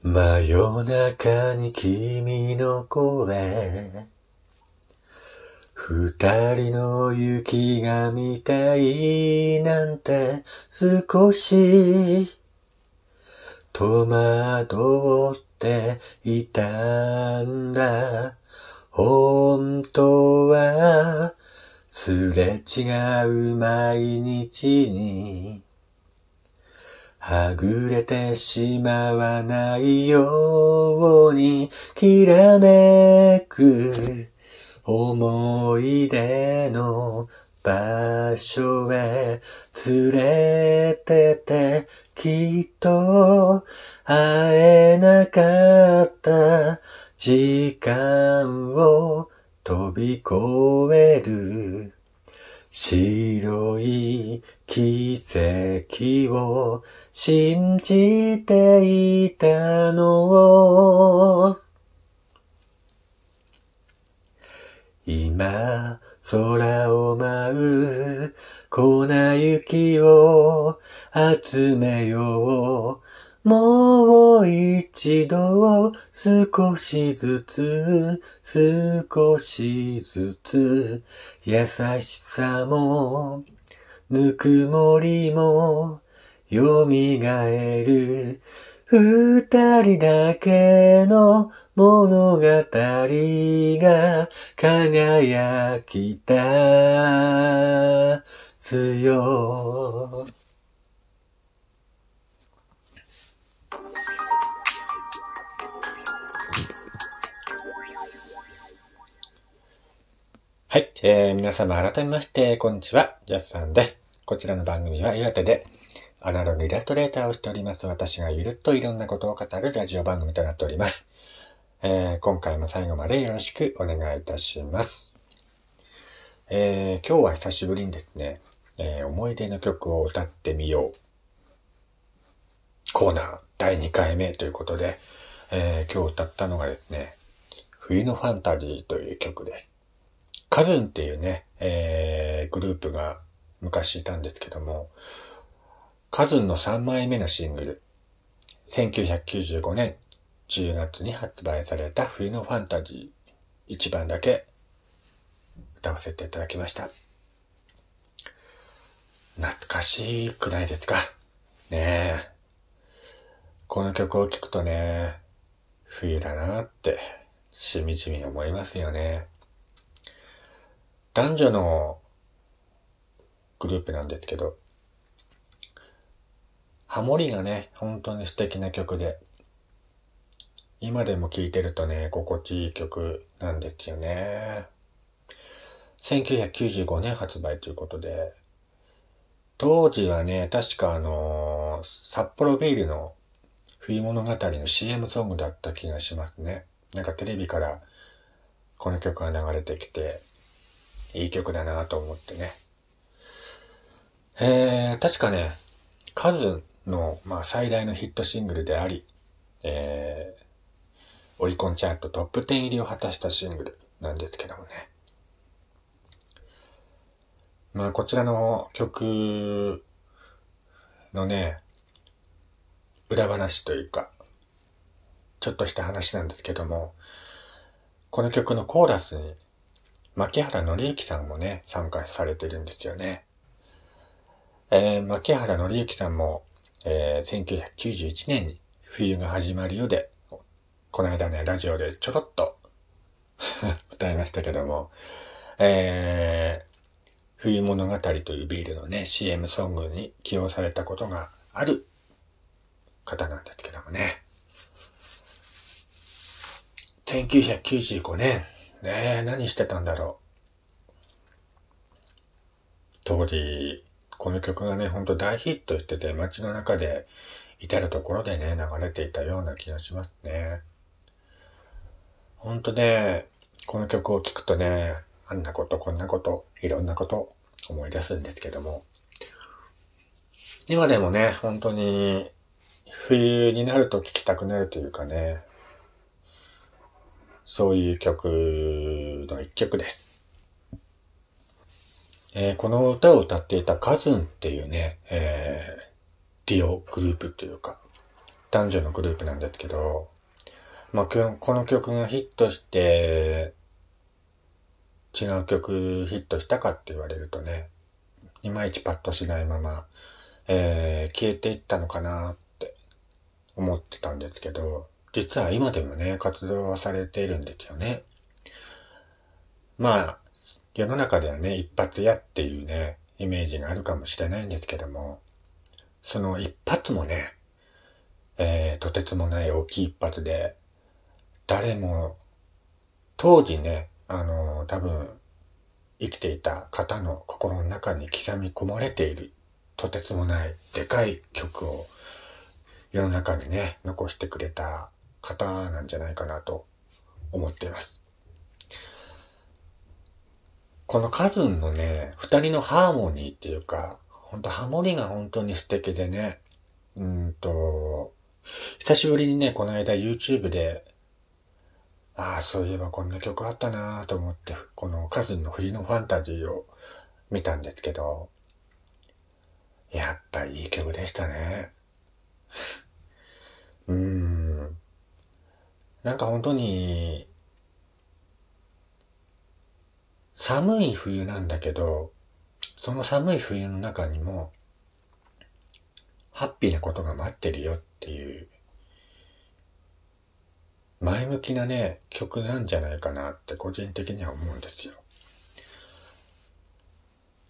真夜中に君の声。二人の雪が見たいなんて少し。戸惑っていたんだ。本当はすれ違う毎日に。はぐれてしまわないようにきらめく思い出の場所へ連れててきっと会えなかった時間を飛び越える白い奇跡を信じていたの今、空を舞う粉雪を集めよう。もう一度少しずつ少しずつ優しさもぬくもりも蘇る。二人だけの物語が輝きたつはい、えー、皆様改めまして、こんにちは、ジャスさんです。こちらの番組は岩手でアナログイラストレーターをしております。私がゆるっといろんなことを語るラジオ番組となっております。えー、今回も最後までよろしくお願いいたします。えー、今日は久しぶりにですね、えー、思い出の曲を歌ってみよう。コーナー第2回目ということで、えー、今日歌ったのがですね、冬のファンタジーという曲です。カズンっていうね、えー、グループが昔いたんですけども、カズンの3枚目のシングル、1995年10月に発売された冬のファンタジー1番だけ歌わせていただきました。懐かしくないですかねえ。この曲を聴くとね、冬だなってしみじみ思いますよね。男女のグループなんですけど、ハモリがね、本当に素敵な曲で、今でも聴いてるとね、心地いい曲なんですよね。1995年発売ということで、当時はね、確かあのー、札幌ビールの冬物語の CM ソングだった気がしますね。なんかテレビからこの曲が流れてきて、いい曲だなと思ってね。えー、確かね、カズの、まあ、最大のヒットシングルであり、えー、オリコンチャートトップ10入りを果たしたシングルなんですけどもね。まあ、こちらの曲のね、裏話というか、ちょっとした話なんですけども、この曲のコーラスに牧原紀之さんもね、参加されてるんですよね。えー、牧原紀之さんも、えー、1991年に冬が始まるようで、この間ね、ラジオでちょろっと 歌いましたけども、えー、冬物語というビールのね、CM ソングに起用されたことがある方なんですけどもね。1995年、ねえ、何してたんだろう。当時、この曲がね、ほんと大ヒットしてて、街の中で至るところでね、流れていたような気がしますね。ほんとね、この曲を聴くとね、あんなこと、こんなこと、いろんなこと思い出すんですけども、今でもね、本当に冬になると聴きたくなるというかね、そういう曲の一曲です。えー、この歌を歌っていたカズンっていうね、えー、ディオグループというか、男女のグループなんですけど、まあ、この曲がヒットして、違う曲ヒットしたかって言われるとね、いまいちパッとしないまま、えー、消えていったのかなって思ってたんですけど、実は今でもね、活動されているんですよね。まあ、世の中ではね、一発屋っていうね、イメージがあるかもしれないんですけども、その一発もね、えー、とてつもない大きい一発で、誰も、当時ね、あのー、多分、生きていた方の心の中に刻み込まれている、とてつもないでかい曲を世の中にね、残してくれた方なんじゃないかなと思っています。このカズンのね、二人のハーモニーっていうか、ほんとハモリが本当に素敵でね、うんと、久しぶりにね、この間 YouTube で、ああ、そういえばこんな曲あったなと思って、このカズンの冬のファンタジーを見たんですけど、やっぱいい曲でしたね。うーん。なんか本当に、寒い冬なんだけど、その寒い冬の中にも、ハッピーなことが待ってるよっていう、前向きなね、曲なんじゃないかなって個人的には思うんですよ。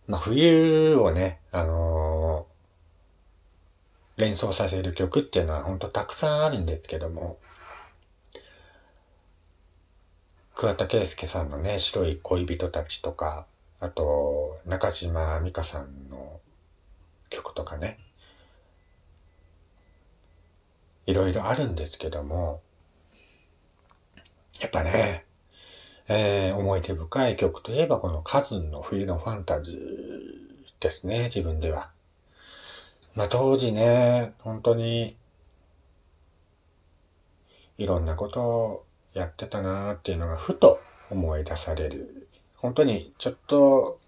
まあ、冬をね、あのー、連想させる曲っていうのは本当たくさんあるんですけども、桑田佳祐さんのね、白い恋人たちとか、あと、中島美嘉さんの曲とかね、いろいろあるんですけども、やっぱね、えー、思い出深い曲といえばこのカズンの冬のファンタジーですね、自分では。まあ当時ね、本当に、いろんなことをやってたなーっていうのがふと思い出される。本当にちょっと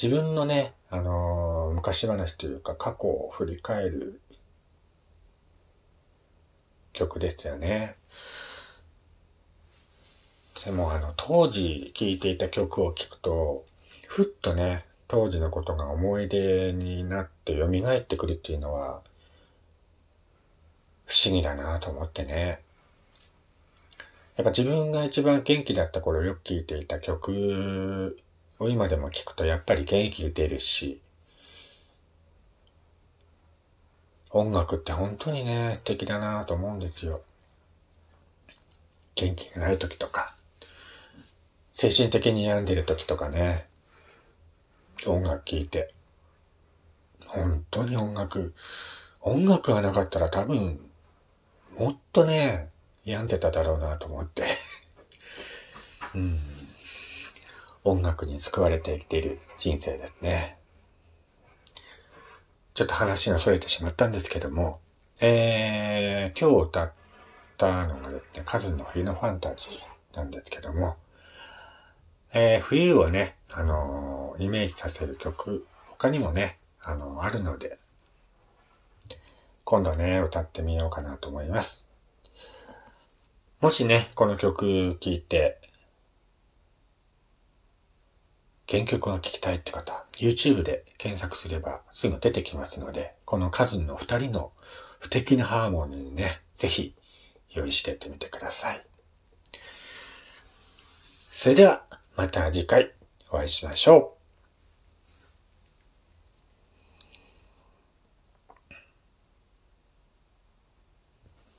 自分のね、あのー、昔話というか過去を振り返る曲ですよね。でもあの当時聴いていた曲を聴くと、ふっとね、当時のことが思い出になって蘇ってくるっていうのは不思議だなと思ってね。やっぱ自分が一番元気だった頃よく聴いていた曲を今でも聴くとやっぱり元気出るし、音楽って本当にね、素敵だなと思うんですよ。元気がない時とか、精神的に病んでる時とかね、音楽聴いて、本当に音楽、音楽がなかったら多分、もっとね、病んでただろうなと思って うん。音楽に救われて生きている人生ですね。ちょっと話が逸れてしまったんですけども、えー、今日歌ったのがですね、カズの冬のファンタジーなんですけども、えー、冬をね、あのー、イメージさせる曲、他にもね、あのー、あるので、今度ね、歌ってみようかなと思います。もしね、この曲聴いて、原曲が聴きたいって方、YouTube で検索すればすぐ出てきますので、このカズンの二人の不敵なハーモニーにね、ぜひ用意してやってみてください。それでは、また次回お会いしましょう。